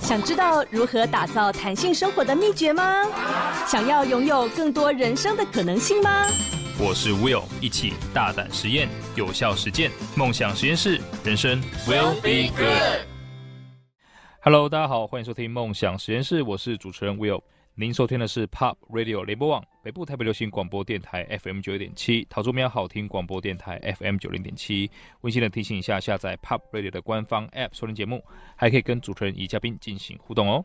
想知道如何打造弹性生活的秘诀吗？想要拥有更多人生的可能性吗？我是 Will，一起大胆实验，有效实践，梦想实验室，人生 Will be good。Hello，大家好，欢迎收听梦想实验室，我是主持人 Will。您收听的是 Pop Radio 联播网北部台北流行广播电台 FM 九一点七，桃竹苗好听广播电台 FM 九零点七。温馨的提醒一下，下载 Pop Radio 的官方 App 收听节目，还可以跟主持人与嘉宾进行互动哦。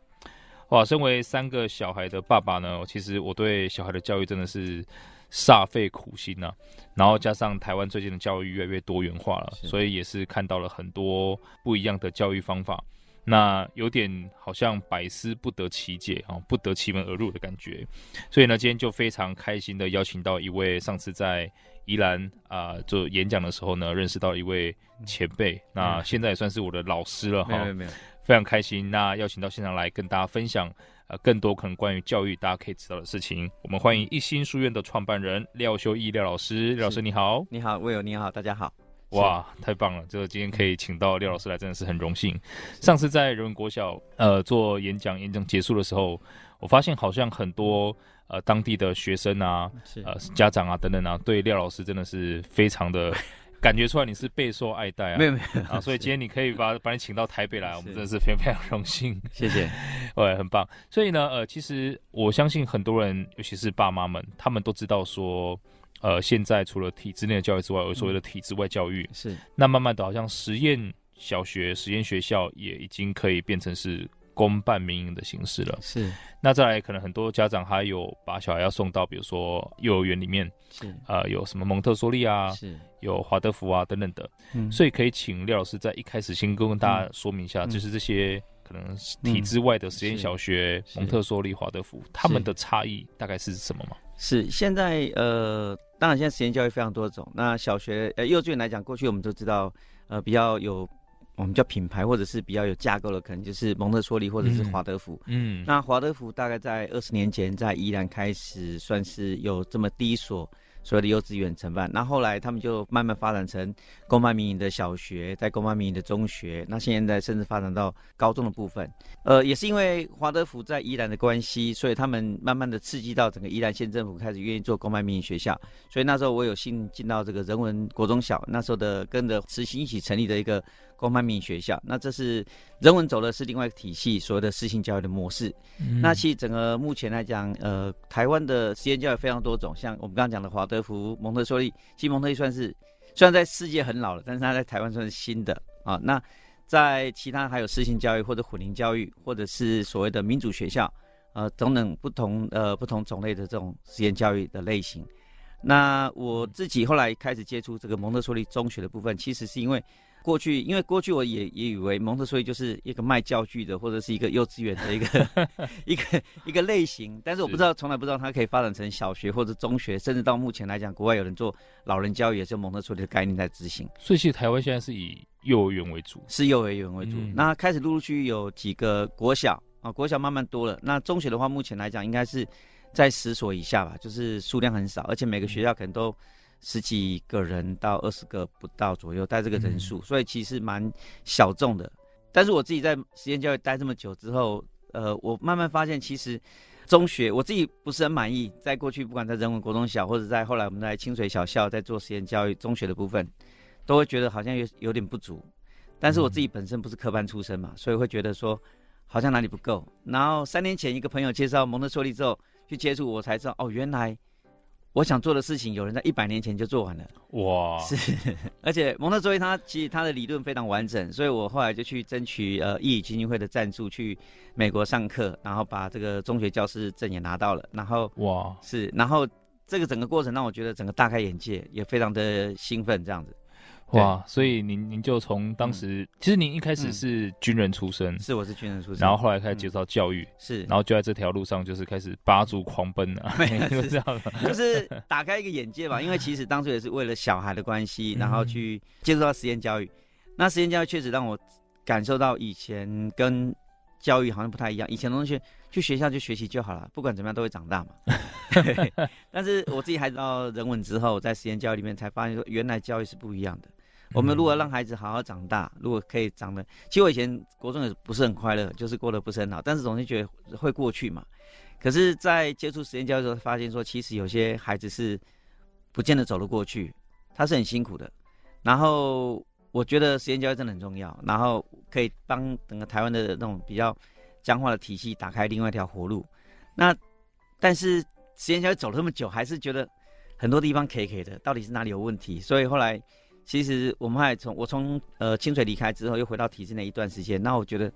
哇，身为三个小孩的爸爸呢，其实我对小孩的教育真的是煞费苦心呐、啊。然后加上台湾最近的教育越来越多元化了，所以也是看到了很多不一样的教育方法。那有点好像百思不得其解啊，不得其门而入的感觉。所以呢，今天就非常开心的邀请到一位上次在宜兰啊、呃、做演讲的时候呢，认识到一位前辈、嗯，那现在也算是我的老师了哈。没有没有，非常开心。那邀请到现场来跟大家分享呃更多可能关于教育大家可以知道的事情。我们欢迎一心书院的创办人廖修义廖老师，廖老师你好。你好，Will 你好，大家好。哇，太棒了！就今天可以请到廖老师来，真的是很荣幸。上次在人文国小呃做演讲，演讲结束的时候，我发现好像很多呃当地的学生啊、呃家长啊等等啊，对廖老师真的是非常的 感觉出来，你是备受爱戴啊。没有没有啊，所以今天你可以把把你请到台北来，我们真的是非常非常荣幸。谢谢，对，很棒。所以呢，呃，其实我相信很多人，尤其是爸妈们，他们都知道说。呃，现在除了体制内的教育之外，有所谓的体制外教育。嗯、是。那慢慢的，好像实验小学、实验学校也已经可以变成是公办民营的形式了。是。那再来，可能很多家长还有把小孩要送到，比如说幼儿园里面。是。呃，有什么蒙特梭利啊？是。有华德福啊等等的。嗯。所以可以请廖老师在一开始先跟大家说明一下，嗯、就是这些可能体制外的实验小学、嗯、蒙特梭利、华德福，他们的差异大概是什么吗？是。现在呃。当然，现在实验教育非常多种。那小学、呃幼稚园来讲，过去我们都知道，呃，比较有我们叫品牌或者是比较有架构的，可能就是蒙特梭利或者是华德福。嗯，那华德福大概在二十年前在宜兰开始算是有这么第一所。所谓的幼稚园承办，那后，来他们就慢慢发展成公办民营的小学，在公办民营的中学，那现在甚至发展到高中的部分。呃，也是因为华德福在宜兰的关系，所以他们慢慢的刺激到整个宜兰县政府开始愿意做公办民营学校。所以那时候我有幸进到这个人文国中小，那时候的跟着慈心一起成立的一个。公办民营学校，那这是人文走的是另外一个体系，所谓的私信教育的模式。嗯、那其实整个目前来讲，呃，台湾的实验教育非常多种，像我们刚刚讲的华德福、蒙特梭利，其实蒙特利算是虽然在世界很老了，但是它在台湾算是新的啊。那在其他还有私信教育或者混龄教育，或者是所谓的民主学校，呃，等等不同呃不同种类的这种实验教育的类型。那我自己后来开始接触这个蒙特梭利中学的部分，其实是因为。过去，因为过去我也也以为蒙特梭利就是一个卖教具的，或者是一个幼稚园的一个 一个一个类型，但是我不知道，从来不知道它可以发展成小学或者中学，甚至到目前来讲，国外有人做老人教育，也是蒙特梭利的概念在执行。所以，其实台湾现在是以幼儿园为主，是幼儿园为主。嗯、那开始陆陆续续有几个国小啊，国小慢慢多了。那中学的话，目前来讲应该是在十所以下吧，就是数量很少，而且每个学校可能都。十几个人到二十个不到左右，带这个人数，所以其实蛮小众的。但是我自己在实验教育待这么久之后，呃，我慢慢发现，其实中学我自己不是很满意。在过去，不管在人文国中小，或者在后来我们在清水小校在做实验教育中学的部分，都会觉得好像有有点不足。但是我自己本身不是科班出身嘛，所以会觉得说好像哪里不够。然后三年前一个朋友介绍蒙特梭利之后去接触，我才知道哦，原来。我想做的事情，有人在一百年前就做完了。哇！是，而且蒙特梭利他其实他的理论非常完整，所以我后来就去争取呃义语基金会的赞助，去美国上课，然后把这个中学教师证也拿到了。然后哇，是，然后这个整个过程让我觉得整个大开眼界，也非常的兴奋，这样子。哇，所以您您就从当时、嗯，其实您一开始是军人出身，是我是军人出身，然后后来开始接触教育，是，然后就在这条路上就是开始拔足狂奔啊，就是这样，就是打开一个眼界吧。因为其实当初也是为了小孩的关系，然后去接触到实验教育。那实验教育确实让我感受到以前跟教育好像不太一样。以前的同学去学校就学习就好了，不管怎么样都会长大嘛。但是我自己还到人文之后，在实验教育里面才发现说，原来教育是不一样的。我们如果让孩子好好长大，如果可以长得，其实我以前国中也不是很快乐，就是过得不是很好，但是总是觉得会过去嘛。可是，在接触实验教育的时候，发现说，其实有些孩子是不见得走得过去，他是很辛苦的。然后，我觉得实验教育真的很重要，然后可以帮整个台湾的那种比较僵化的体系打开另外一条活路。那，但是实验教育走了那么久，还是觉得很多地方 K K 的，到底是哪里有问题？所以后来。其实我们还从我从呃清水离开之后，又回到体制内一段时间，那我觉得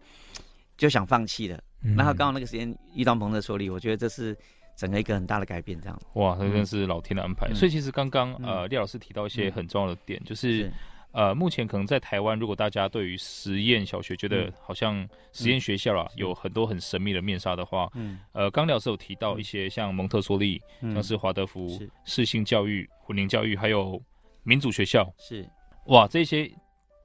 就想放弃了。然后刚好那个时间遇到蒙特梭利，我觉得这是整个一个很大的改变，这样。哇，这真是老天的安排。嗯、所以其实刚刚呃廖老师提到一些很重要的点，嗯、就是，是呃目前可能在台湾，如果大家对于实验小学觉得好像实验学校啊、嗯、有很多很神秘的面纱的话，嗯，呃刚廖老师有提到一些像蒙特梭利，嗯、像是华德福、适性教育、混龄教育，还有。民主学校是哇，这些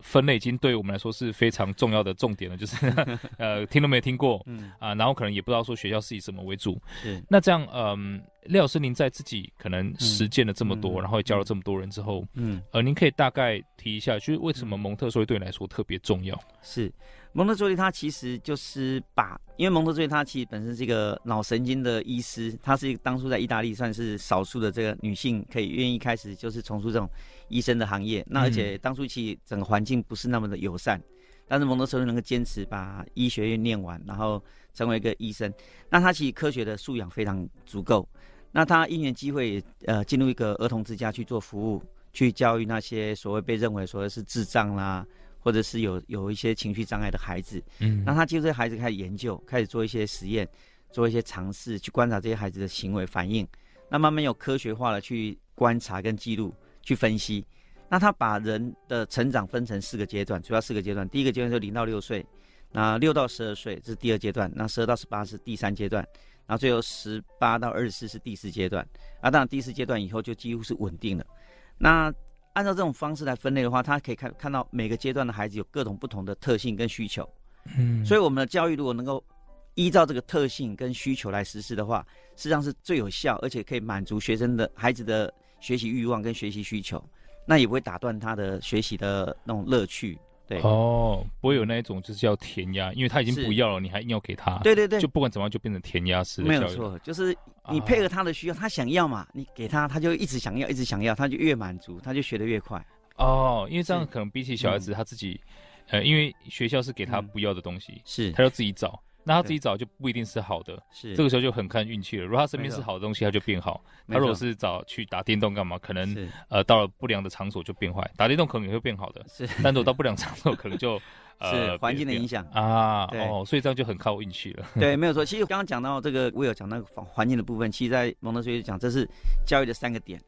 分类已经对我们来说是非常重要的重点了。就是 呃，听都没听过，嗯啊，然后可能也不知道说学校是以什么为主。是那这样，嗯，廖老师，您在自己可能实践了这么多，嗯、然后也教了这么多人之后，嗯，呃，您可以大概提一下，就是为什么蒙特梭利对你来说特别重要？是。蒙特梭利他其实就是把，因为蒙特梭利他其实本身是一个脑神经的医师，他是当初在意大利算是少数的这个女性可以愿意开始就是从事这种医生的行业。那而且当初其实整个环境不是那么的友善，但是蒙特梭利能够坚持把医学院念完，然后成为一个医生。那他其实科学的素养非常足够。那他因缘机会也呃进入一个儿童之家去做服务，去教育那些所谓被认为所谓是智障啦。或者是有有一些情绪障碍的孩子，嗯，那他就这些孩子开始研究，开始做一些实验，做一些尝试，去观察这些孩子的行为反应，那慢慢有科学化的去观察跟记录，去分析。那他把人的成长分成四个阶段，主要四个阶段。第一个阶段是零到六岁，那六到十二岁这是第二阶段，那十二到十八是第三阶段，然后最后十八到二十四是第四阶段。啊，当然第四阶段以后就几乎是稳定了。那按照这种方式来分类的话，他可以看看到每个阶段的孩子有各种不同的特性跟需求。嗯，所以我们的教育如果能够依照这个特性跟需求来实施的话，实际上是最有效，而且可以满足学生的孩子的学习欲望跟学习需求，那也不会打断他的学习的那种乐趣。对哦，不会有那一种就是叫填鸭，因为他已经不要了，你还硬要给他。对对对，就不管怎么样就变成填鸭式。没有错，就是你配合他的需要，啊、他想要嘛，你给他，他就一直想要，一直想要，他就越满足，他就学的越快。哦，因为这样可能比起小孩子他自己，嗯、呃，因为学校是给他不要的东西，嗯、是他要自己找。那他自己找就不一定是好的，是这个时候就很看运气了。如果他身边是好的东西，他就变好；他如果是找去打电动干嘛，可能呃到了不良的场所就变坏。打电动可能也会变好的，是，但如果到不良场所，可能就 呃环境的影响啊。哦，所以这样就很靠运气了。对，没有错。其实刚刚讲到这个，我有讲那个环境的部分。其实，在蒙特梭利讲，这是教育的三个点。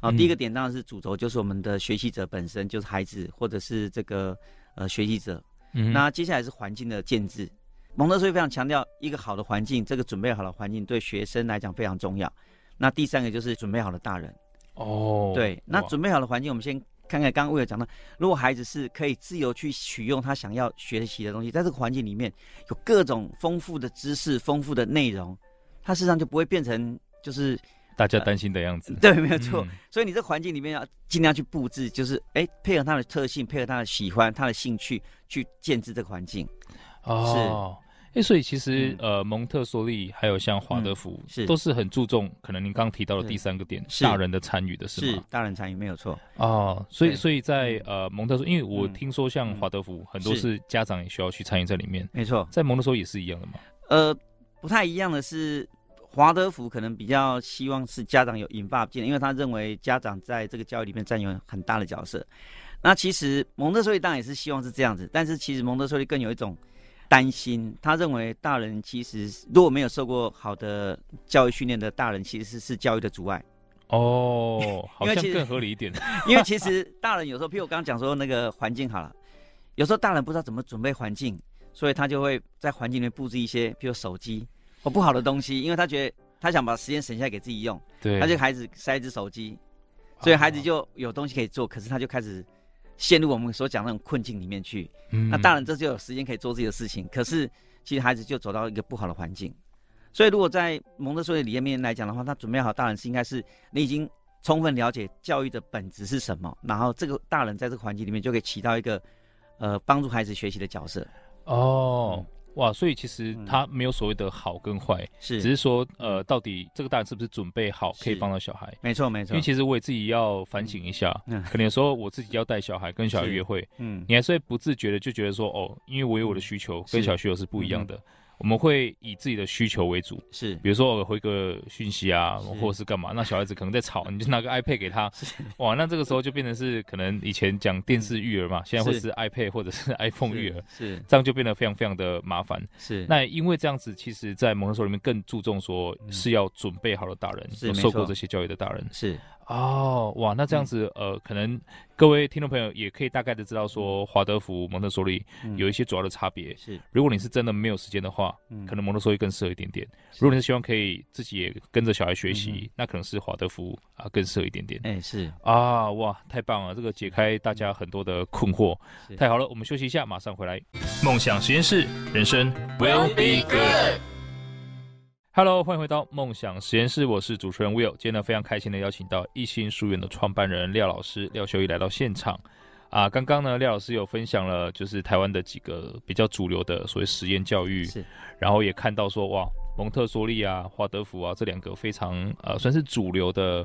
啊，第一个点当然是主轴，就是我们的学习者本身，就是孩子或者是这个呃学习者。嗯，那接下来是环境的建制。蒙特梭利非常强调一个好的环境，这个准备好的环境对学生来讲非常重要。那第三个就是准备好的大人。哦，对，那准备好的环境，我们先看看刚刚我有讲到，如果孩子是可以自由去取用他想要学习的东西，在这个环境里面有各种丰富的知识、丰富的内容，他事实上就不会变成就是大家担心的样子。呃、对，没有错。嗯、所以你这环境里面要尽量去布置，就是哎，配合他的特性，配合他的喜欢、他的兴趣去建制这个环境。哦。是哎，所以其实呃，蒙特梭利还有像华德福，是都是很注重可能您刚刚提到的第三个点，大人的参与的是吗？是大人参与没有错哦。所以所以在呃蒙特梭，因为我听说像华德福很多是家长也需要去参与在里面，没错，在蒙特梭也是一样的吗？呃，不太一样的是，华德福可能比较希望是家长有引发进来，因为他认为家长在这个教育里面占有很大的角色。那其实蒙特梭利当然也是希望是这样子，但是其实蒙特梭利更有一种。担心，他认为大人其实如果没有受过好的教育训练的大人，其实是是教育的阻碍。哦，好像更合理一点。因为其实大人有时候，譬如我刚刚讲说那个环境好了，有时候大人不知道怎么准备环境，所以他就会在环境里面布置一些，譬如手机或不好的东西，因为他觉得他想把时间省下来给自己用，对，他就孩子塞一只手机，所以孩子就有东西可以做，可是他就开始。陷入我们所讲的那种困境里面去，嗯、那大人这就有时间可以做自己的事情。可是，其实孩子就走到一个不好的环境。所以，如果在蒙特梭利理念面来讲的话，他准备好大人是应该是你已经充分了解教育的本质是什么，然后这个大人在这个环境里面就可以起到一个呃帮助孩子学习的角色。哦。哇，所以其实他没有所谓的好跟坏，是、嗯、只是说，呃，到底这个大人是不是准备好可以帮到小孩？没错，没错。因为其实我也自己要反省一下，嗯，可能有时候我自己要带小孩跟小孩约会，嗯，你还是会不自觉的就觉得说，哦，因为我有我的需求，跟小孩需求是不一样的。我们会以自己的需求为主，是，比如说我回个讯息啊，或者是干嘛，那小孩子可能在吵，你就拿个 iPad 给他，哇，那这个时候就变成是可能以前讲电视育儿嘛，现在会是。iPad 或者是 iPhone 育儿，是，这样就变得非常非常的麻烦，是。那因为这样子，其实，在蒙特梭里面更注重说是要准备好的大人，是受过这些教育的大人，是。哦，哇，那这样子，嗯、呃，可能各位听众朋友也可以大概的知道说，华德福、蒙特梭利有一些主要的差别。是，如果你是真的没有时间的话，嗯，可能蒙特梭利更适合一点点。如果你是希望可以自己也跟着小孩学习，嗯，那可能是华德福啊更适合一点点。哎，是啊，哇，太棒了，这个解开大家很多的困惑，太好了。我们休息一下，马上回来。梦想实验室，人生 will be good。Hello，欢迎回到梦想实验室，我是主持人 Will。今天呢，非常开心的邀请到一心书院的创办人廖老师廖修一来到现场。啊，刚刚呢，廖老师有分享了就是台湾的几个比较主流的所谓实验教育，是，然后也看到说哇，蒙特梭利啊、华德福啊这两个非常呃算是主流的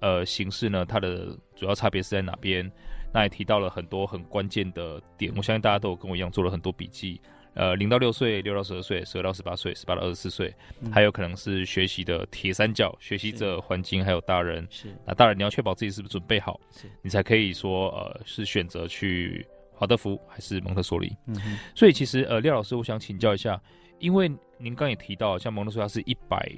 呃形式呢，它的主要差别是在哪边？那也提到了很多很关键的点，我相信大家都有跟我一样做了很多笔记。呃，零到六岁，六到十二岁，十二到十八岁，十八到二十四岁，还有可能是学习的铁三角：学习者、环境还有大人。是，那大人你要确保自己是不是准备好，是，你才可以说呃是选择去华德福还是蒙特梭利。嗯哼。所以其实呃廖老师，我想请教一下，因为您刚也提到，像蒙特梭利它是一百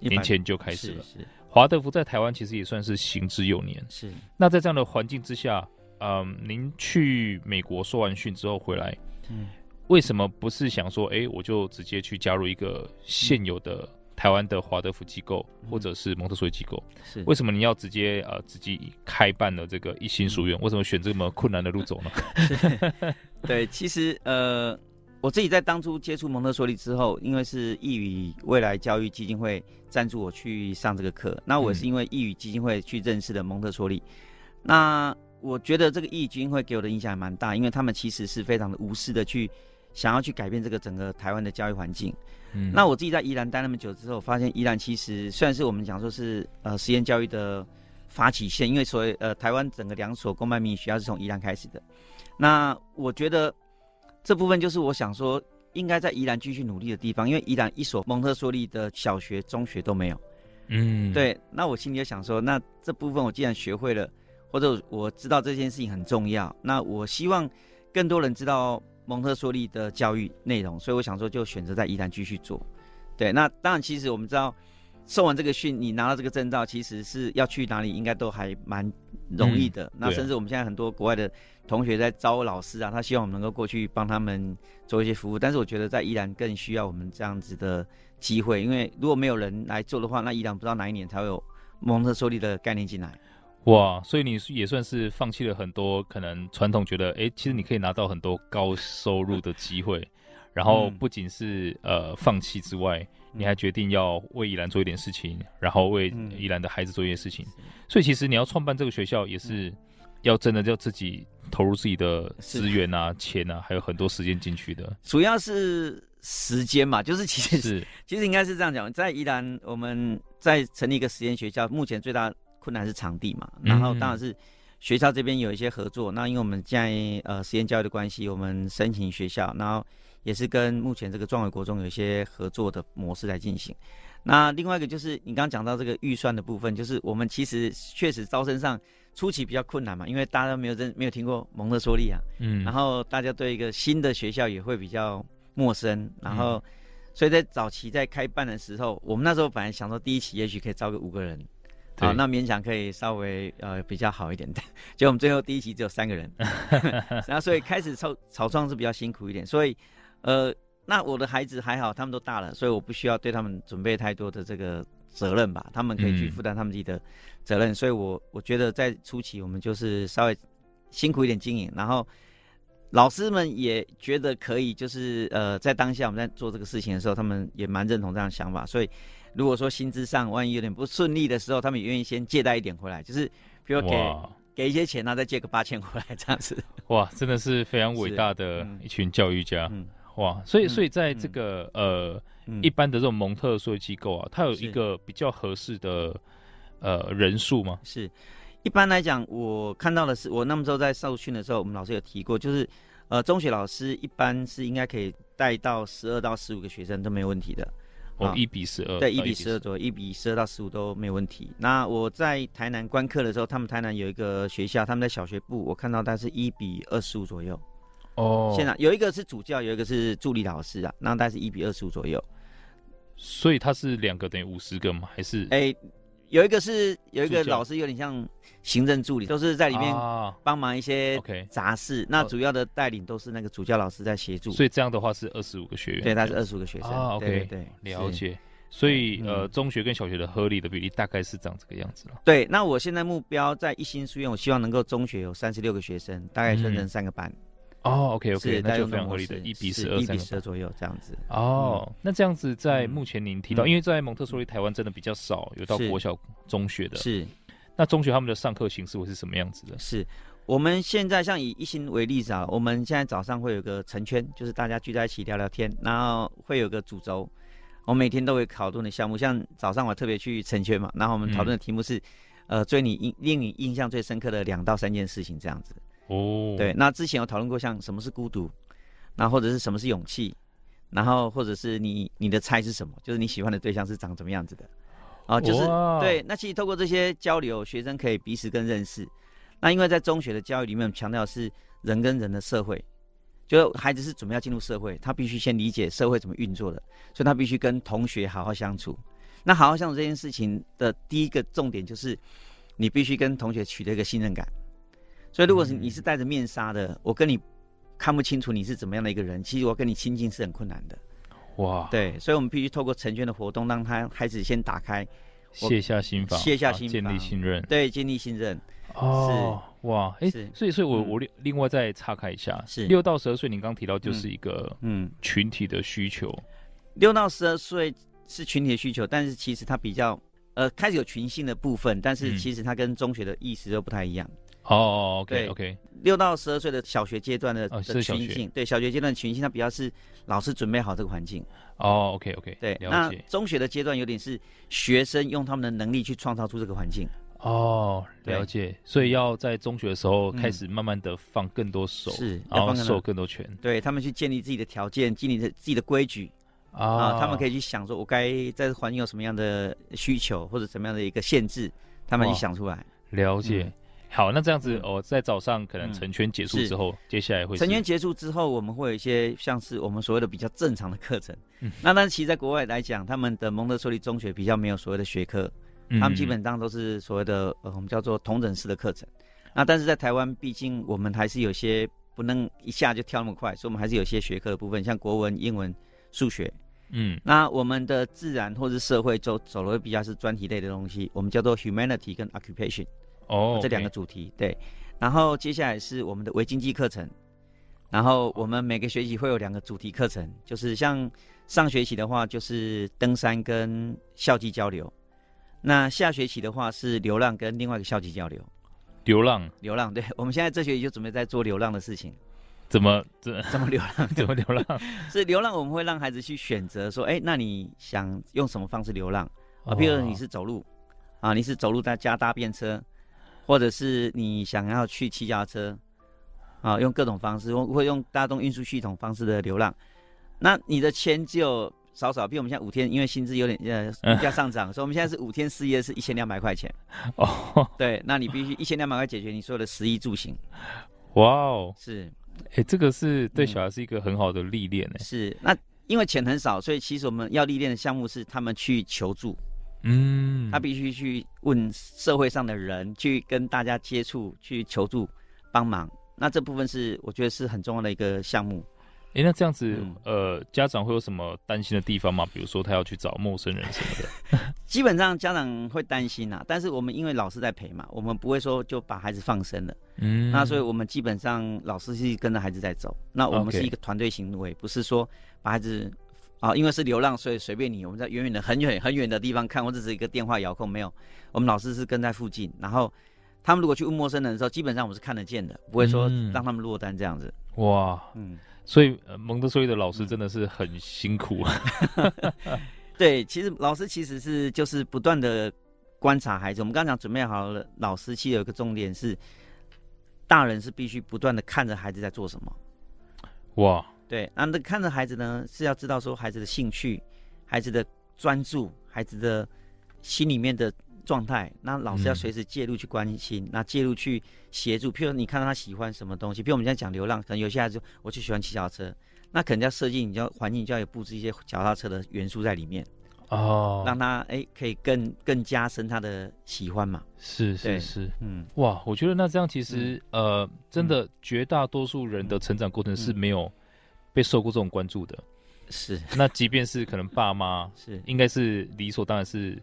年前就开始了，是。华德福在台湾其实也算是行之有年。是。那在这样的环境之下，嗯、呃，您去美国受完训之后回来，嗯。为什么不是想说，哎，我就直接去加入一个现有的台湾的华德福机构，或者是蒙特梭利机构？是为什么你要直接呃自己开办了这个一心书院？为什么选这么困难的路走呢？对，其实呃，我自己在当初接触蒙特梭利之后，因为是义语未来教育基金会赞助我去上这个课，那我是因为义语基金会去认识的蒙特梭利，那我觉得这个义语基金会给我的影响还蛮大，因为他们其实是非常的无私的去。想要去改变这个整个台湾的教育环境，嗯，那我自己在宜兰待那么久之后，发现宜兰其实虽然是我们讲说是呃实验教育的发起线，因为所谓呃台湾整个两所公办民营学校是从宜兰开始的，那我觉得这部分就是我想说应该在宜兰继续努力的地方，因为宜兰一所蒙特梭利的小学、中学都没有，嗯，对，那我心里就想说，那这部分我既然学会了，或者我知道这件事情很重要，那我希望更多人知道。蒙特梭利的教育内容，所以我想说，就选择在宜兰继续做。对，那当然，其实我们知道，受完这个训，你拿到这个证照，其实是要去哪里，应该都还蛮容易的。嗯、那甚至我们现在很多国外的同学在招老师啊，他希望我们能够过去帮他们做一些服务。但是我觉得在宜兰更需要我们这样子的机会，因为如果没有人来做的话，那宜兰不知道哪一年才会有蒙特梭利的概念进来。哇，所以你也算是放弃了很多可能传统觉得，哎、欸，其实你可以拿到很多高收入的机会，然后不仅是呃放弃之外，你还决定要为宜兰做一点事情，然后为宜兰的孩子做一些事情。所以其实你要创办这个学校，也是要真的要自己投入自己的资源啊、钱啊，还有很多时间进去的。主要是时间嘛，就是其实是其实应该是这样讲，在宜兰我们在成立一个实验学校，目前最大。困难是场地嘛，然后当然是学校这边有一些合作。嗯、那因为我们现在呃实验教育的关系，我们申请学校，然后也是跟目前这个壮围国中有一些合作的模式来进行。那另外一个就是你刚刚讲到这个预算的部分，就是我们其实确实招生上初期比较困难嘛，因为大家都没有认没有听过蒙特梭利啊，嗯，然后大家对一个新的学校也会比较陌生，然后所以在早期在开办的时候，我们那时候本来想说第一期也许可以招个五个人。好，那勉强可以稍微呃比较好一点。的，结果我们最后第一期只有三个人，然后所以开始草草创是比较辛苦一点，所以呃那我的孩子还好，他们都大了，所以我不需要对他们准备太多的这个责任吧，他们可以去负担他们自己的责任，嗯、所以我我觉得在初期我们就是稍微辛苦一点经营，然后老师们也觉得可以，就是呃在当下我们在做这个事情的时候，他们也蛮认同这样的想法，所以。如果说薪资上万一有点不顺利的时候，他们也愿意先借贷一点回来，就是比如给给一些钱，然后再借个八千回来这样子。哇，真的是非常伟大的一群教育家。嗯、哇，所以所以在这个、嗯、呃、嗯、一般的这种蒙特梭利机构啊，它有一个比较合适的呃人数吗？是。一般来讲，我看到的是，我那么时候在受训的时候，我们老师有提过，就是，呃，中学老师一般是应该可以带到十二到十五个学生都没有问题的。哦，一比十二。对，一比十二左右，一比十二到十五都没有问题。那我在台南观课的时候，他们台南有一个学校，他们在小学部，我看到大概是一比二十五左右。哦。现在有一个是主教，有一个是助理老师啊，那大概是一比二十五左右。所以他是两个等于五十个吗？还是？哎。有一个是有一个老师，有点像行政助理，都是在里面帮忙一些杂事。那主要的带领都是那个主教老师在协助。所以这样的话是二十五个学员。对，他是二十五个学生。啊，OK，对，了解。所以呃，中学跟小学的合理的比例大概是长这个样子了。对，那我现在目标在一心书院，我希望能够中学有三十六个学生，大概分成三个班。哦，OK，OK，那就非常合理的，一比十二，一比十二左右这样子。哦，那这样子在目前您提到，因为在蒙特梭利台湾真的比较少有到国小、中学的，是。那中学他们的上课形式会是什么样子的？是我们现在像以一心为例子啊，我们现在早上会有个成圈，就是大家聚在一起聊聊天，然后会有个主轴，我每天都会讨论的项目，像早上我特别去成圈嘛，然后我们讨论的题目是，呃，最你印令你印象最深刻的两到三件事情这样子。哦，对，那之前有讨论过，像什么是孤独，那或者是什么是勇气，然后或者是你你的猜是什么，就是你喜欢的对象是长什么样子的，啊，就是对，那其实透过这些交流，学生可以彼此更认识。那因为在中学的教育里面，强调是人跟人的社会，就孩子是准备要进入社会，他必须先理解社会怎么运作的，所以他必须跟同学好好相处。那好好相处这件事情的第一个重点就是，你必须跟同学取得一个信任感。所以，如果是你是戴着面纱的，我跟你看不清楚你是怎么样的一个人，其实我跟你亲近是很困难的。哇，对，所以我们必须透过成全的活动，让他孩子先打开，卸下心防，卸下心防，建立信任。对，建立信任。哦，哇，哎，所以，所以我我另另外再岔开一下，是六到十二岁，您刚提到就是一个嗯群体的需求。六到十二岁是群体的需求，但是其实它比较呃开始有群性的部分，但是其实它跟中学的意思都不太一样。哦，OK OK，六到十二岁的小学阶段的的群性，对小学阶段的群性，它比较是老师准备好这个环境。哦，OK OK，对，了解。那中学的阶段有点是学生用他们的能力去创造出这个环境。哦，了解。所以要在中学的时候开始慢慢的放更多手，是，然后受更多权，对他们去建立自己的条件，建立自己的规矩啊，他们可以去想说，我该在环境有什么样的需求或者什么样的一个限制，他们去想出来。了解。好，那这样子，我在早上可能成圈结束之后，接下来会成圈结束之后，我们会有一些像是我们所谓的比较正常的课程。那但是其实在国外来讲，他们的蒙特梭利中学比较没有所谓的学科，他们基本上都是所谓的呃我们叫做同等式的课程。那但是在台湾，毕竟我们还是有些不能一下就跳那么快，所以我们还是有些学科的部分，像国文、英文、数学。嗯，那我们的自然或是社会走走的比较是专题类的东西，我们叫做 humanity 跟 occupation。哦，oh. 这两个主题对，然后接下来是我们的微经济课程，然后我们每个学期会有两个主题课程，就是像上学期的话就是登山跟校际交流，那下学期的话是流浪跟另外一个校际交流。流浪，流浪，对，我们现在这学期就准备在做流浪的事情。怎么 怎怎么流浪？怎么流浪？是流浪，我们会让孩子去选择说，哎，那你想用什么方式流浪啊？比如你是走路，oh. 啊，你是走路在家搭便车。或者是你想要去骑脚踏车，啊，用各种方式，或会用大众运输系统方式的流浪，那你的钱就少少，比我们现在五天，因为薪资有点呃物价上涨，所以我们现在是五天四夜是一千两百块钱。哦，对，那你必须一千两百块解决你所有的食衣住行。哇哦，是，哎、欸，这个是对小孩是一个很好的历练呢。是，那因为钱很少，所以其实我们要历练的项目是他们去求助。嗯，他必须去问社会上的人，去跟大家接触，去求助帮忙。那这部分是我觉得是很重要的一个项目。哎、欸，那这样子，嗯、呃，家长会有什么担心的地方吗？比如说他要去找陌生人什么的。基本上家长会担心啊，但是我们因为老师在陪嘛，我们不会说就把孩子放生了。嗯，那所以我们基本上老师是跟着孩子在走。那我们是一个团队行为.不是说把孩子。啊，因为是流浪，所以随便你，我们在远远的、很远、很远的地方看，或者是一个电话遥控，没有。我们老师是跟在附近，然后他们如果去问陌生人的时候，基本上我们是看得见的，不会说让他们落单这样子。嗯、哇，嗯，所以蒙特梭利的老师真的是很辛苦啊。对，其实老师其实是就是不断的观察孩子。我们刚刚讲准备好了，老师其实有一个重点是，大人是必须不断的看着孩子在做什么。哇。对，那那看着孩子呢，是要知道说孩子的兴趣、孩子的专注、孩子的心里面的状态。那老师要随时介入去关心，嗯、那介入去协助。譬如你看到他喜欢什么东西，譬如我们现在讲流浪，可能有些孩子我就喜欢骑脚踏车，那可能要设计，你就要环境就要有布置一些脚踏车的元素在里面哦，让他哎可以更更加深他的喜欢嘛。是是是，嗯，哇，我觉得那这样其实、嗯、呃，真的绝大多数人的成长过程是没有。被受过这种关注的，是那即便是可能爸妈 是应该是理所当然是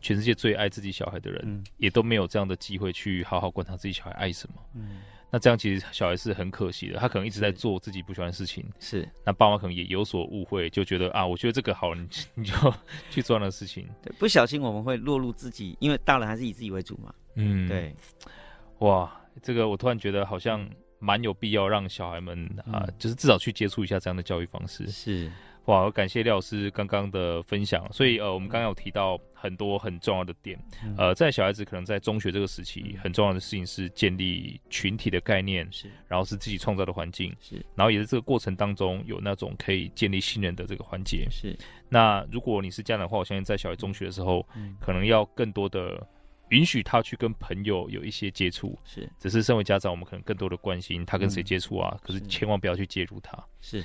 全世界最爱自己小孩的人，嗯、也都没有这样的机会去好好观察自己小孩爱什么。嗯，那这样其实小孩是很可惜的，他可能一直在做自己不喜欢的事情。是，那爸妈可能也有所误会，就觉得啊，我觉得这个好，你你就 去做那事情。对，不小心我们会落入自己，因为大人还是以自己为主嘛。嗯，对。哇，这个我突然觉得好像。蛮有必要让小孩们啊、呃，就是至少去接触一下这样的教育方式。是，哇，我感谢廖老师刚刚的分享。所以呃，我们刚刚有提到很多很重要的点。呃，在小孩子可能在中学这个时期，很重要的事情是建立群体的概念，是，然后是自己创造的环境，是，然后也是这个过程当中有那种可以建立信任的这个环节。是，那如果你是家长的话，我相信在小孩中学的时候，可能要更多的。允许他去跟朋友有一些接触，是，只是身为家长，我们可能更多的关心他跟谁接触啊，嗯、可是千万不要去介入他。是，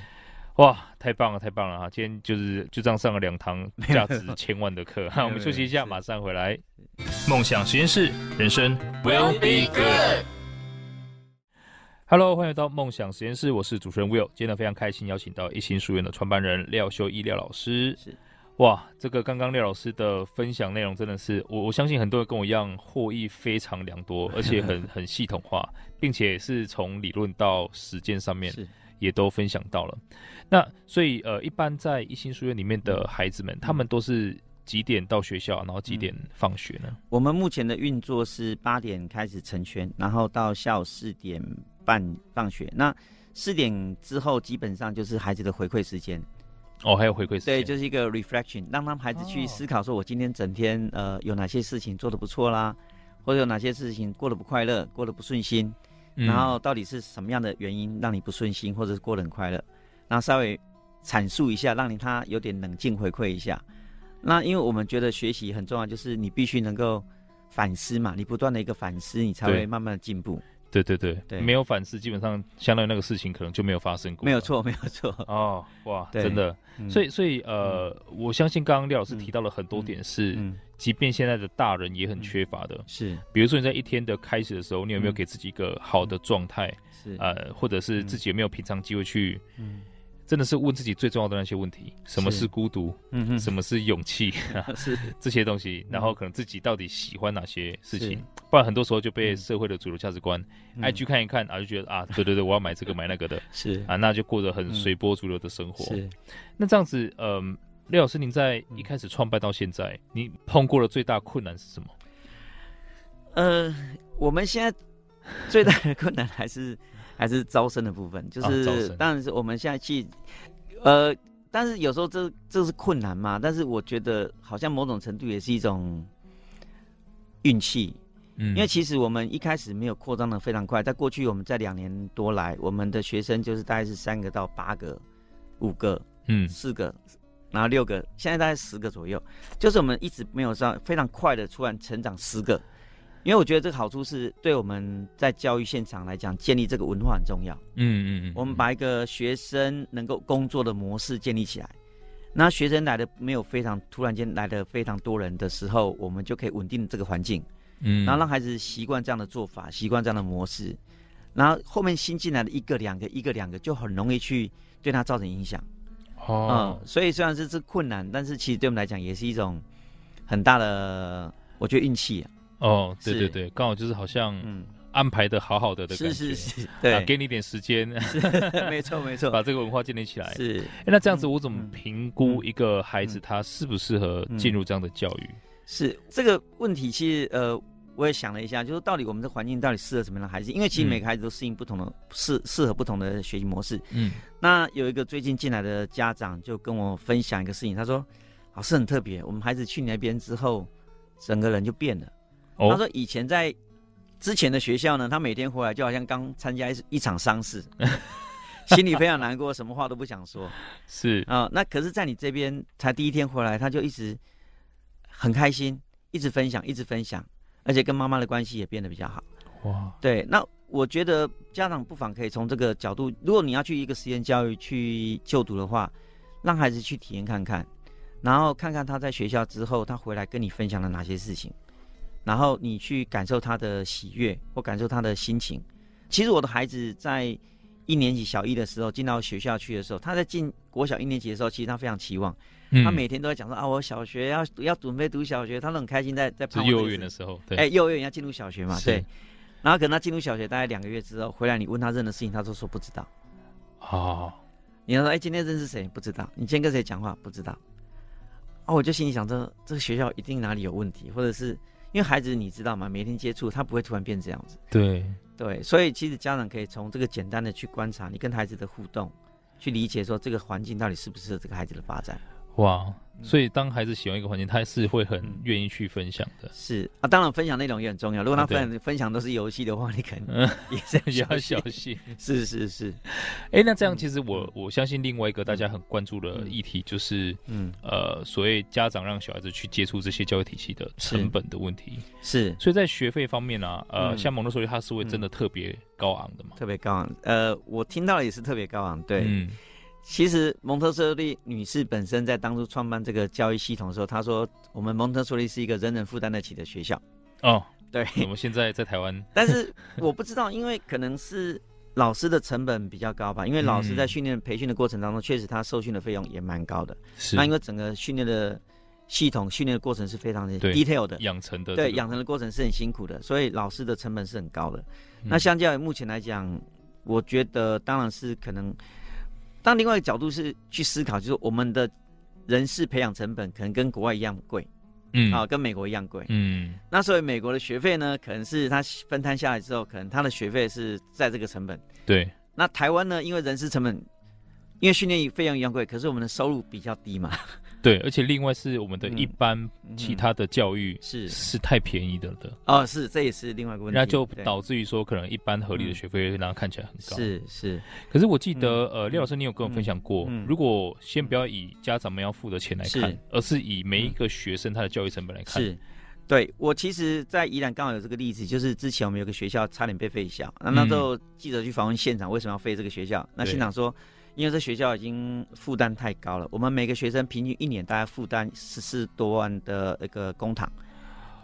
哇，太棒了，太棒了哈！今天就是就这样上了两堂价值千万的课，哈，我们休息一下，马上回来。梦想实验室，人生 will be good。Hello，欢迎来到梦想实验室，我是主持人 Will，今天呢非常开心邀请到一心书院的创办人廖修一廖老师。是。哇，这个刚刚廖老师的分享内容真的是我我相信很多人跟我一样获益非常良多，而且很很系统化，并且是从理论到实践上面也都分享到了。那所以呃，一般在一心书院里面的孩子们，他们都是几点到学校，然后几点放学呢？我们目前的运作是八点开始成圈，然后到下午四点半放学。那四点之后基本上就是孩子的回馈时间。哦，还有回馈时间，对，就是一个 reflection，让他们孩子去思考，说我今天整天呃有哪些事情做得不错啦，或者有哪些事情过得不快乐，过得不顺心，嗯，然后到底是什么样的原因让你不顺心，或者是过得很快乐，然后稍微阐述一下，让你他有点冷静回馈一下。那因为我们觉得学习很重要，就是你必须能够反思嘛，你不断的一个反思，你才会慢慢的进步。对对对，对，没有反思，基本上相当于那个事情可能就没有发生过。没有错，没有错。哦，哇，真的。嗯、所以，所以，呃，嗯、我相信刚刚廖老师提到了很多点是，即便现在的大人也很缺乏的。是，比如说你在一天的开始的时候，你有没有给自己一个好的状态？是、嗯，呃，或者是自己有没有平常机会去？嗯。真的是问自己最重要的那些问题：什么是孤独？嗯哼，什么是勇气？是 这些东西。然后可能自己到底喜欢哪些事情？不然很多时候就被社会的主流价值观，IG 看一看啊，就觉得啊，对对对，我要买这个买那个的，是啊，那就过得很随波逐流的生活。是，那这样子，嗯，廖老师，您在一开始创办到现在，你碰过的最大困难是什么？呃，我们现在最大的困难还是。还是招生的部分，就是当然是我们现在去，呃，但是有时候这这是困难嘛。但是我觉得好像某种程度也是一种运气，嗯，因为其实我们一开始没有扩张的非常快，在过去我们在两年多来，我们的学生就是大概是三个到八个、五个、嗯，四个，然后六个，现在大概十个左右，就是我们一直没有上非常快的突然成长十个。因为我觉得这个好处是对我们在教育现场来讲，建立这个文化很重要。嗯嗯嗯，我们把一个学生能够工作的模式建立起来，那学生来的没有非常突然间来的非常多人的时候，我们就可以稳定这个环境。嗯，然后让孩子习惯这样的做法，习惯这样的模式，然后后面新进来的一个两个一个两个就很容易去对他造成影响。哦，嗯，所以虽然是这困难，但是其实对我们来讲也是一种很大的，我觉得运气啊。哦，对对对，刚好就是好像，安排的好好的的感觉，是是是，对，啊、给你点时间，没错没错，把这个文化建立起来。是，那这样子我怎么评估一个孩子他适不适合进入这样的教育？是这个问题，其实呃，我也想了一下，就是到底我们的环境到底适合什么样的孩子？因为其实每个孩子都适应不同的，适适合不同的学习模式。嗯，那有一个最近进来的家长就跟我分享一个事情，他说：“老师很特别，我们孩子去你那边之后，整个人就变了。哦”他说：“以前在之前的学校呢，他每天回来就好像刚参加一一场丧事，心里非常难过，什么话都不想说。是啊、呃，那可是，在你这边才第一天回来，他就一直。”很开心，一直分享，一直分享，而且跟妈妈的关系也变得比较好。哇，对，那我觉得家长不妨可以从这个角度，如果你要去一个实验教育去就读的话，让孩子去体验看看，然后看看他在学校之后，他回来跟你分享了哪些事情，然后你去感受他的喜悦或感受他的心情。其实我的孩子在一年级小一的时候进到学校去的时候，他在进国小一年级的时候，其实他非常期望。他每天都在讲说啊，我小学要要准备读小学，他都很开心在在旁边。幼儿园的时候，对，哎，幼儿园要进入小学嘛，对。然后可能他进入小学大概两个月之后回来，你问他任何事情，他都说不知道。哦。你要说哎，今天认识谁？不知道。你今天跟谁讲话？不知道。啊，我就心里想着，这个学校一定哪里有问题，或者是因为孩子你知道吗？每天接触他不会突然变这样子。对对，所以其实家长可以从这个简单的去观察你跟孩子的互动，去理解说这个环境到底适不适合这个孩子的发展。哇，所以当孩子喜欢一个环境，他是会很愿意去分享的。是啊，当然分享内容也很重要。如果他分享分享都是游戏的话，你可能也是 要小心。是是 是。哎、欸，那这样其实我我相信另外一个大家很关注的议题就是，嗯呃，所谓家长让小孩子去接触这些教育体系的成本的问题。是。所以在学费方面呢、啊，呃，像蒙特梭利，他是会真的特别高昂的嘛？特别高昂。呃，我听到的也是特别高昂。对。嗯。其实蒙特梭利女士本身在当初创办这个教育系统的时候，她说：“我们蒙特梭利是一个人人负担得起的学校。”哦，对。我们现在在台湾，但是我不知道，因为可能是老师的成本比较高吧。因为老师在训练培训的过程当中，确实他受训的费用也蛮高的。是。那因为整个训练的系统训练的过程是非常的 detail 的，养成的。对，养成的过程是很辛苦的，所以老师的成本是很高的。嗯、那相较于目前来讲，我觉得当然是可能。但另外一个角度是去思考，就是我们的人事培养成本可能跟国外一样贵，嗯，啊，跟美国一样贵，嗯。那所以美国的学费呢，可能是他分摊下来之后，可能他的学费是在这个成本。对。那台湾呢，因为人事成本，因为训练费用一样贵，可是我们的收入比较低嘛。对，而且另外是我们的一般其他的教育是。是太便宜的的哦，是这也是另外一个问题，那就导致于说可能一般合理的学费让它看起来很高，是是。可是我记得呃，廖老师你有跟我分享过，如果先不要以家长们要付的钱来看，而是以每一个学生他的教育成本来看，是。对我其实，在宜兰刚好有这个例子，就是之前我们有个学校差点被废校，那那时候记者去访问现场，为什么要废这个学校？那现场说。因为这学校已经负担太高了，我们每个学生平均一年大概负担十四多万的一个公帑，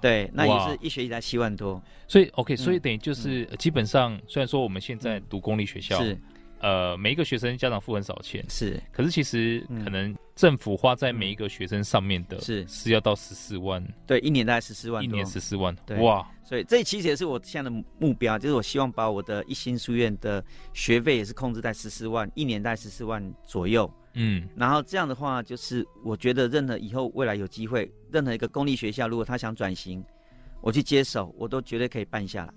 对，那也是一学期才七万多。所以 OK，所以等于就是基本上，虽然说我们现在读公立学校，是。呃，每一个学生家长付很少钱，是。可是其实可能政府花在每一个学生上面的，是是要到十四万。对，一年大概十四万。一年十四万。对。哇。所以这其实也是我现在的目标，就是我希望把我的一心书院的学费也是控制在十四万，一年大概十四万左右。嗯。然后这样的话，就是我觉得任何以后未来有机会，任何一个公立学校如果他想转型，我去接手，我都绝对可以办下来。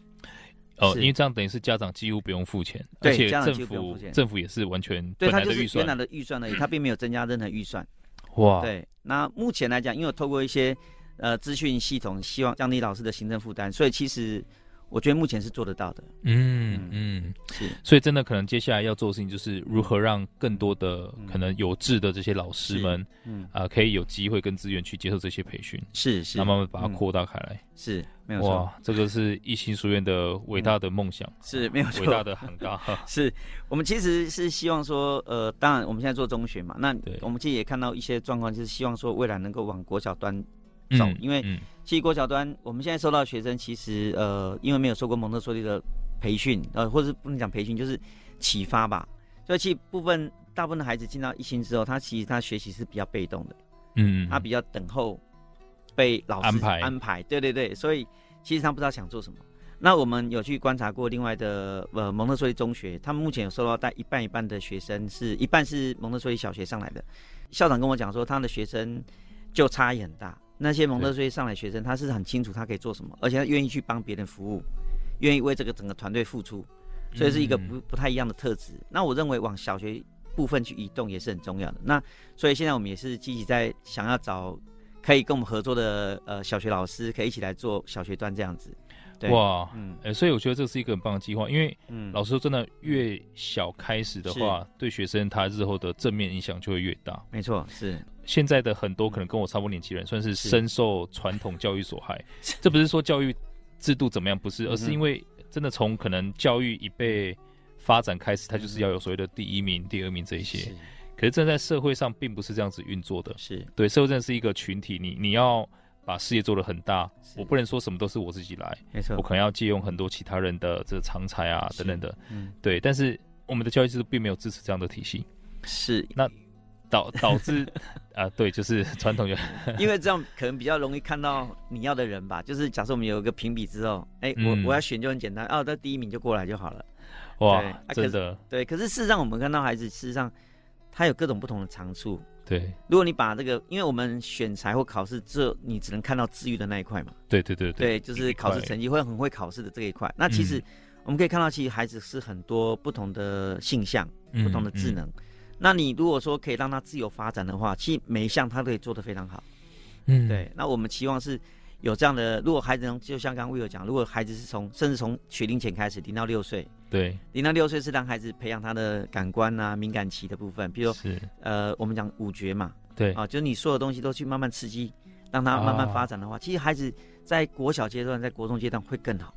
哦，因为这样等于是家长几乎不用付钱，而且政府政府也是完全对他就是原来的预算而已，他并没有增加任何预算。哇，对，那目前来讲，因为我透过一些呃资讯系统，希望降低老师的行政负担，所以其实。我觉得目前是做得到的。嗯嗯，是，所以真的可能接下来要做的事情就是如何让更多的可能有志的这些老师们，嗯啊，可以有机会跟资源去接受这些培训。是是，那慢慢把它扩大开来。是，没有错。哇，这个是一心书院的伟大的梦想。是没有错。伟大的很高。是我们其实是希望说，呃，当然我们现在做中学嘛，那我们其实也看到一些状况，就是希望说未来能够往国小端。走，因为其实国小端我们现在收到的学生，其实呃，因为没有受过蒙特梭利的培训，呃，或者是不能讲培训，就是启发吧。所以其实部分大部分的孩子进到一星之后，他其实他学习是比较被动的，嗯，他比较等候被老师安排安排。对对对，所以其实他不知道想做什么。那我们有去观察过另外的呃蒙特梭利中学，他们目前有收到带一半一半的学生，是一半是蒙特梭利小学上来的。校长跟我讲说，他的学生就差异很大。那些蒙特梭利上来学生，他是很清楚他可以做什么，而且他愿意去帮别人服务，愿意为这个整个团队付出，所以是一个不不太一样的特质。那我认为往小学部分去移动也是很重要的。那所以现在我们也是积极在想要找可以跟我们合作的呃小学老师，可以一起来做小学端这样子。哇，嗯，哎、欸，所以我觉得这是一个很棒的计划，因为，嗯，老师说，真的越小开始的话，对学生他日后的正面影响就会越大。没错，是现在的很多可能跟我差不多年纪人，算是深受传统教育所害。这不是说教育制度怎么样，不是，而是因为真的从可能教育已被发展开始，它就是要有所谓的第一名、第二名这一些。可是，正在社会上，并不是这样子运作的。是对，社会真的是一个群体，你你要。把事业做得很大，我不能说什么都是我自己来，没错，我可能要借用很多其他人的这个长才啊等等的，嗯，对。但是我们的教育制度并没有支持这样的体系，是那导 导致啊，对，就是 传统就，因为这样 可能比较容易看到你要的人吧。就是假设我们有一个评比之后，哎、欸，我我要选就很简单，哦，那第一名就过来就好了。哇，真的，对。可是事实上，我们看到孩子，事实上他有各种不同的长处。对，如果你把这个，因为我们选材或考试，这你只能看到治愈的那一块嘛。对对对对，对，就是考试成绩会很会考试的这一块。那其实我们可以看到，其实孩子是很多不同的性向、嗯、不同的智能。那你如果说可以让他自由发展的话，其实每一项他都可以做得非常好。嗯，对。那我们期望是有这样的，如果孩子能就像刚刚 Will 讲，如果孩子是从甚至从学龄前开始，零到六岁。对，零到六岁是让孩子培养他的感官啊、敏感期的部分，比如说，呃，我们讲五觉嘛，对啊，就是你所有东西都去慢慢刺激，让他慢慢发展的话，哦、其实孩子在国小阶段、在国中阶段会更好。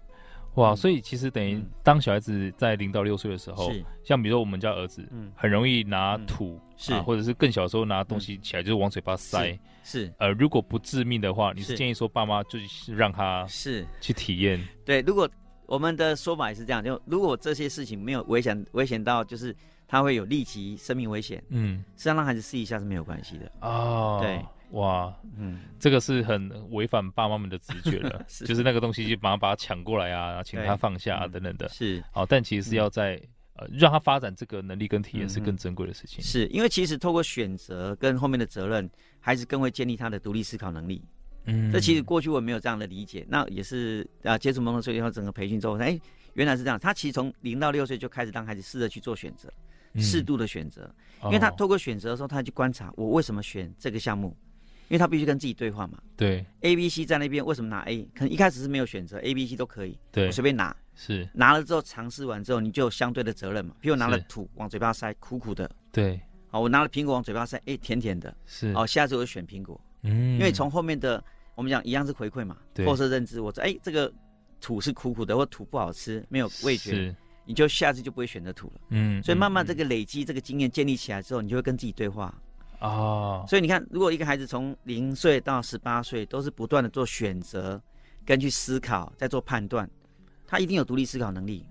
哇，所以其实等于当小孩子在零到六岁的时候、嗯，像比如说我们家儿子，嗯，很容易拿土、嗯、是、啊，或者是更小的时候拿东西起来就是往嘴巴塞，是，是。呃，如果不致命的话，你是建议说爸妈就是让他是。去体验，对，如果。我们的说法也是这样，就如果这些事情没有危险，危险到就是他会有立即生命危险，嗯，实际上让孩子试一下是没有关系的。哦。对，哇，嗯，这个是很违反爸妈们的直觉了，是。就是那个东西就马上把它抢过来啊，请他放下啊等等的，是。好，但其实是要在、嗯、呃让他发展这个能力跟体验是更珍贵的事情，是因为其实透过选择跟后面的责任，孩子更会建立他的独立思考能力。嗯，这其实过去我没有这样的理解，那也是啊，接触蒙特梭利以后，整个培训之后，哎，原来是这样。他其实从零到六岁就开始让孩子试着去做选择，适、嗯、度的选择，因为他透过选择的时候，他去观察我为什么选这个项目，因为他必须跟自己对话嘛。对，A、B、C 在那边为什么拿 A？可能一开始是没有选择，A、B、C 都可以，对，我随便拿。是拿了之后尝试完之后，你就有相对的责任嘛。比如拿了土往嘴巴塞，苦苦的。对，好，我拿了苹果往嘴巴塞，哎，甜甜的。是，好，下次我就选苹果。嗯，因为从后面的。我们讲一样是回馈嘛，后设认知。我说，哎、欸，这个土是苦苦的，或土不好吃，没有味觉，你就下次就不会选择土了。嗯，所以慢慢这个累积、嗯，这个经验建立起来之后，你就会跟自己对话。哦，所以你看，如果一个孩子从零岁到十八岁都是不断的做选择，跟去思考，在做判断，他一定有独立思考能力。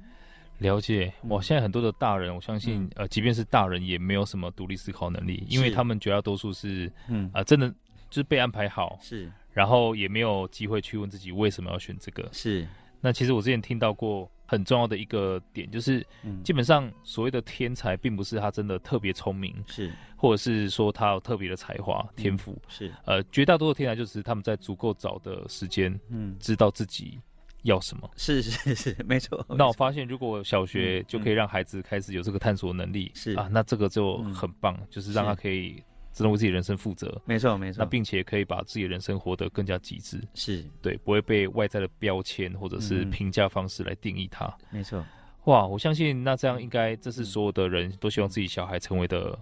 了解，我，现在很多的大人，我相信，嗯、呃，即便是大人，也没有什么独立思考能力，因为他们绝大多数是，嗯，啊、呃，真的就是被安排好。是。然后也没有机会去问自己为什么要选这个。是，那其实我之前听到过很重要的一个点，就是基本上所谓的天才，并不是他真的特别聪明，是，或者是说他有特别的才华、天赋，是。呃，绝大多数天才就是他们在足够早的时间，嗯，知道自己要什么。是是是，没错。那我发现，如果小学就可以让孩子开始有这个探索能力，是啊，那这个就很棒，就是让他可以。只能为自己人生负责，没错没错。那并且可以把自己的人生活得更加极致，是对，不会被外在的标签或者是评价方式来定义它。没错，哇，我相信那这样应该这是所有的人都希望自己小孩成为的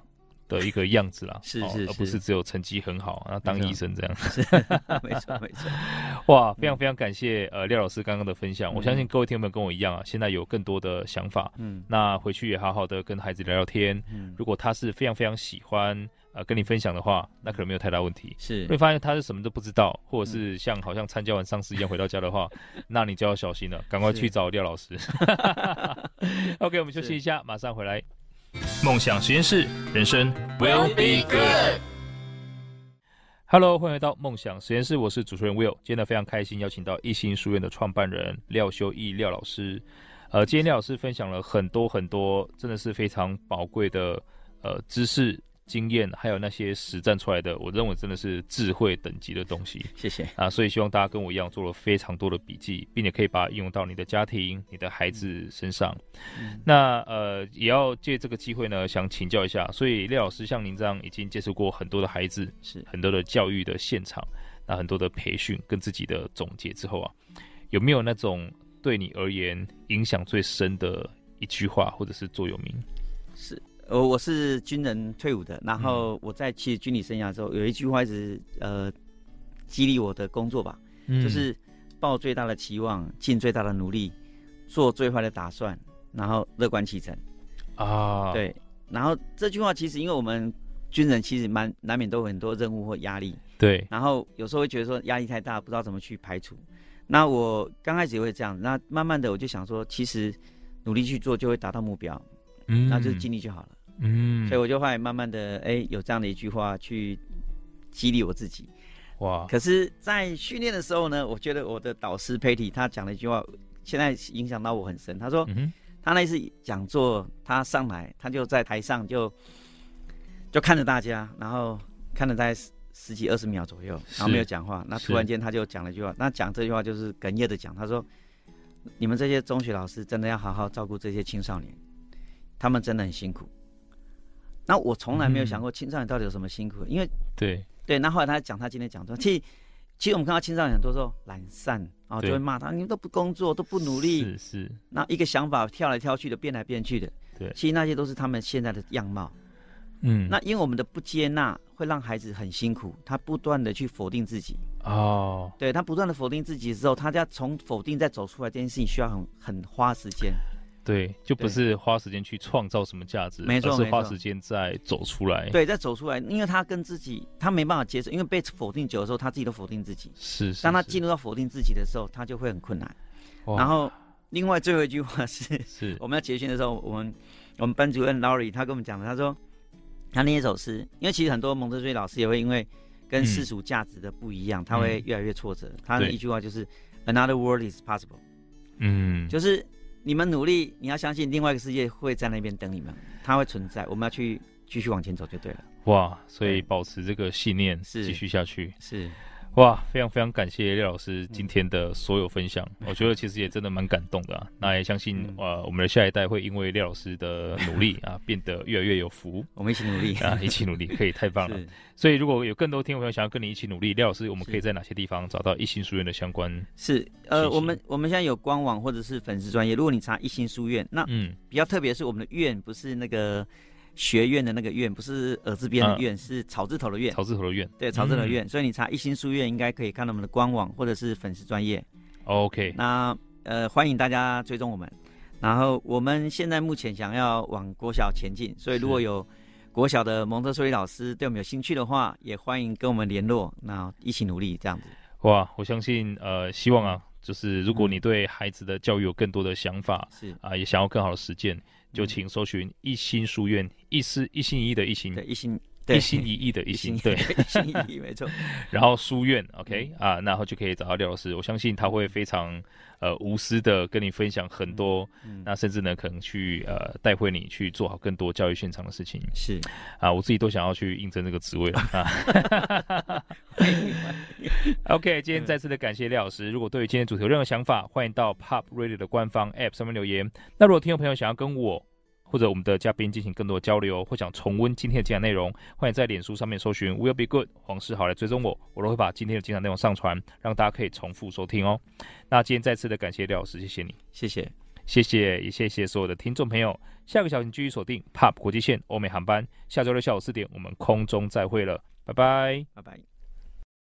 的一个样子啦，是是，而不是只有成绩很好，然后当医生这样。是，没错没错。哇，非常非常感谢呃廖老师刚刚的分享，我相信各位听众们跟我一样啊，现在有更多的想法，嗯，那回去也好好的跟孩子聊聊天，嗯，如果他是非常非常喜欢。呃，跟你分享的话，那可能没有太大问题。是，会发现他是什么都不知道，或者是像好像参加完丧事一样回到家的话，那你就要小心了，赶快去找廖老师。OK，我们休息一下，马上回来。梦想实验室，人生 will be good。Hello，欢迎来到梦想实验室，我是主持人 Will。今天呢非常开心，邀请到一心书院的创办人廖修义廖老师。呃，今天廖老师分享了很多很多，真的是非常宝贵的呃知识。经验还有那些实战出来的，我认为真的是智慧等级的东西。谢谢啊，所以希望大家跟我一样做了非常多的笔记，并且可以把它应用到你的家庭、你的孩子身上。嗯、那呃，也要借这个机会呢，想请教一下。所以廖老师像您这样已经接触过很多的孩子，是很多的教育的现场，那很多的培训跟自己的总结之后啊，有没有那种对你而言影响最深的一句话或者是座右铭？是。呃，我是军人退伍的，然后我在其实军旅生涯之后，有一句话一直呃激励我的工作吧，嗯、就是抱最大的期望，尽最大的努力，做最坏的打算，然后乐观其成啊。对，然后这句话其实因为我们军人其实蛮难免都有很多任务或压力，对，然后有时候会觉得说压力太大，不知道怎么去排除。那我刚开始也会这样，那慢慢的我就想说，其实努力去做就会达到目标，嗯，那就是尽力就好了。嗯，所以我就会慢慢的，哎、欸，有这样的一句话去激励我自己。哇！可是，在训练的时候呢，我觉得我的导师 Patty 他讲了一句话，现在影响到我很深。他说，嗯、他那次讲座，他上来，他就在台上就就看着大家，然后看了大概十十几二十秒左右，然后没有讲话。那突然间他就讲了一句话，那讲这句话就是哽咽的讲，他说：“你们这些中学老师真的要好好照顾这些青少年，他们真的很辛苦。”那我从来没有想过青少年到底有什么辛苦，嗯、因为对。对，那后，后来他讲他今天讲说，其实其实我们看到青少年很多时候懒散啊，就会骂他，你们都不工作，都不努力，是是，那一个想法跳来跳去的，变来变去的，对，其实那些都是他们现在的样貌。嗯，那因为我们的不接纳，会让孩子很辛苦，他不断的去否定自己。哦，对他不断的否定自己之后，他要从否定再走出来，这件事情需要很很花时间。对，就不是花时间去创造什么价值，没错，而是花时间再走出来。对，再走出来，因为他跟自己，他没办法接受，因为被否定久的时候，他自己都否定自己。是，是。当他进入到否定自己的时候，他就会很困难。然后，另外最后一句话是：是我们要结训的时候，我们我们班主任 Laurie 他跟我们讲的，他说他那一首诗，因为其实很多蒙特梭利老师也会因为跟世俗价值的不一样，嗯、他会越来越挫折。他的一句话就是 Another world is possible。嗯，就是。你们努力，你要相信另外一个世界会在那边等你们，它会存在。我们要去继续往前走就对了。哇，所以保持这个信念，是继续下去。是，哇，非常非常感谢廖老师今天的所有分享，嗯、我觉得其实也真的蛮感动的啊。那也相信，呃、嗯，我们的下一代会因为廖老师的努力 啊，变得越来越有福。我们一起努力啊，一起努力，可以太棒了。所以，如果有更多听众朋友想要跟你一起努力，廖老师，我们可以在哪些地方找到一心书院的相关？是，呃，我们我们现在有官网或者是粉丝专业。如果你查一心书院，那嗯，比较特别是我们的院不是那个学院的那个院，不是耳字边的院，嗯、是草字头的院。草字头的院，对，草字头的院。嗯、所以你查一心书院，应该可以看到我们的官网或者是粉丝专业。OK，那呃，欢迎大家追踪我们。然后我们现在目前想要往国小前进，所以如果有。国小的蒙特梭利老师对我们有兴趣的话，也欢迎跟我们联络，那一起努力这样子。哇，我相信，呃，希望啊，就是如果你对孩子的教育有更多的想法，是啊，也想要更好的实践，就请搜寻一心书院，一丝一心一意的一心，对，一心。一心一意的 一心，对，一心一意没错。然后书院，OK 啊，然后就可以找到廖老师。我相信他会非常呃无私的跟你分享很多，那甚至呢可能去呃带会你去做好更多教育现场的事情。是啊，我自己都想要去应征这个职位了啊。OK，今天再次的感谢廖老师。如果对于今天主题有任何想法，欢迎到 Pop Radio 的官方 App 上面留言。那如果听众朋友想要跟我，或者我们的嘉宾进行更多的交流，或想重温今天的精彩内容，欢迎在脸书上面搜寻 Will Be Good 黄世豪来追踪我，我都会把今天的精彩内容上传，让大家可以重复收听哦。那今天再次的感谢廖老师，谢谢你，谢谢，谢谢，也谢谢所有的听众朋友。下个小时继续锁定 POP 国际线欧美航班，下周六下午四点我们空中再会了，拜拜，拜拜。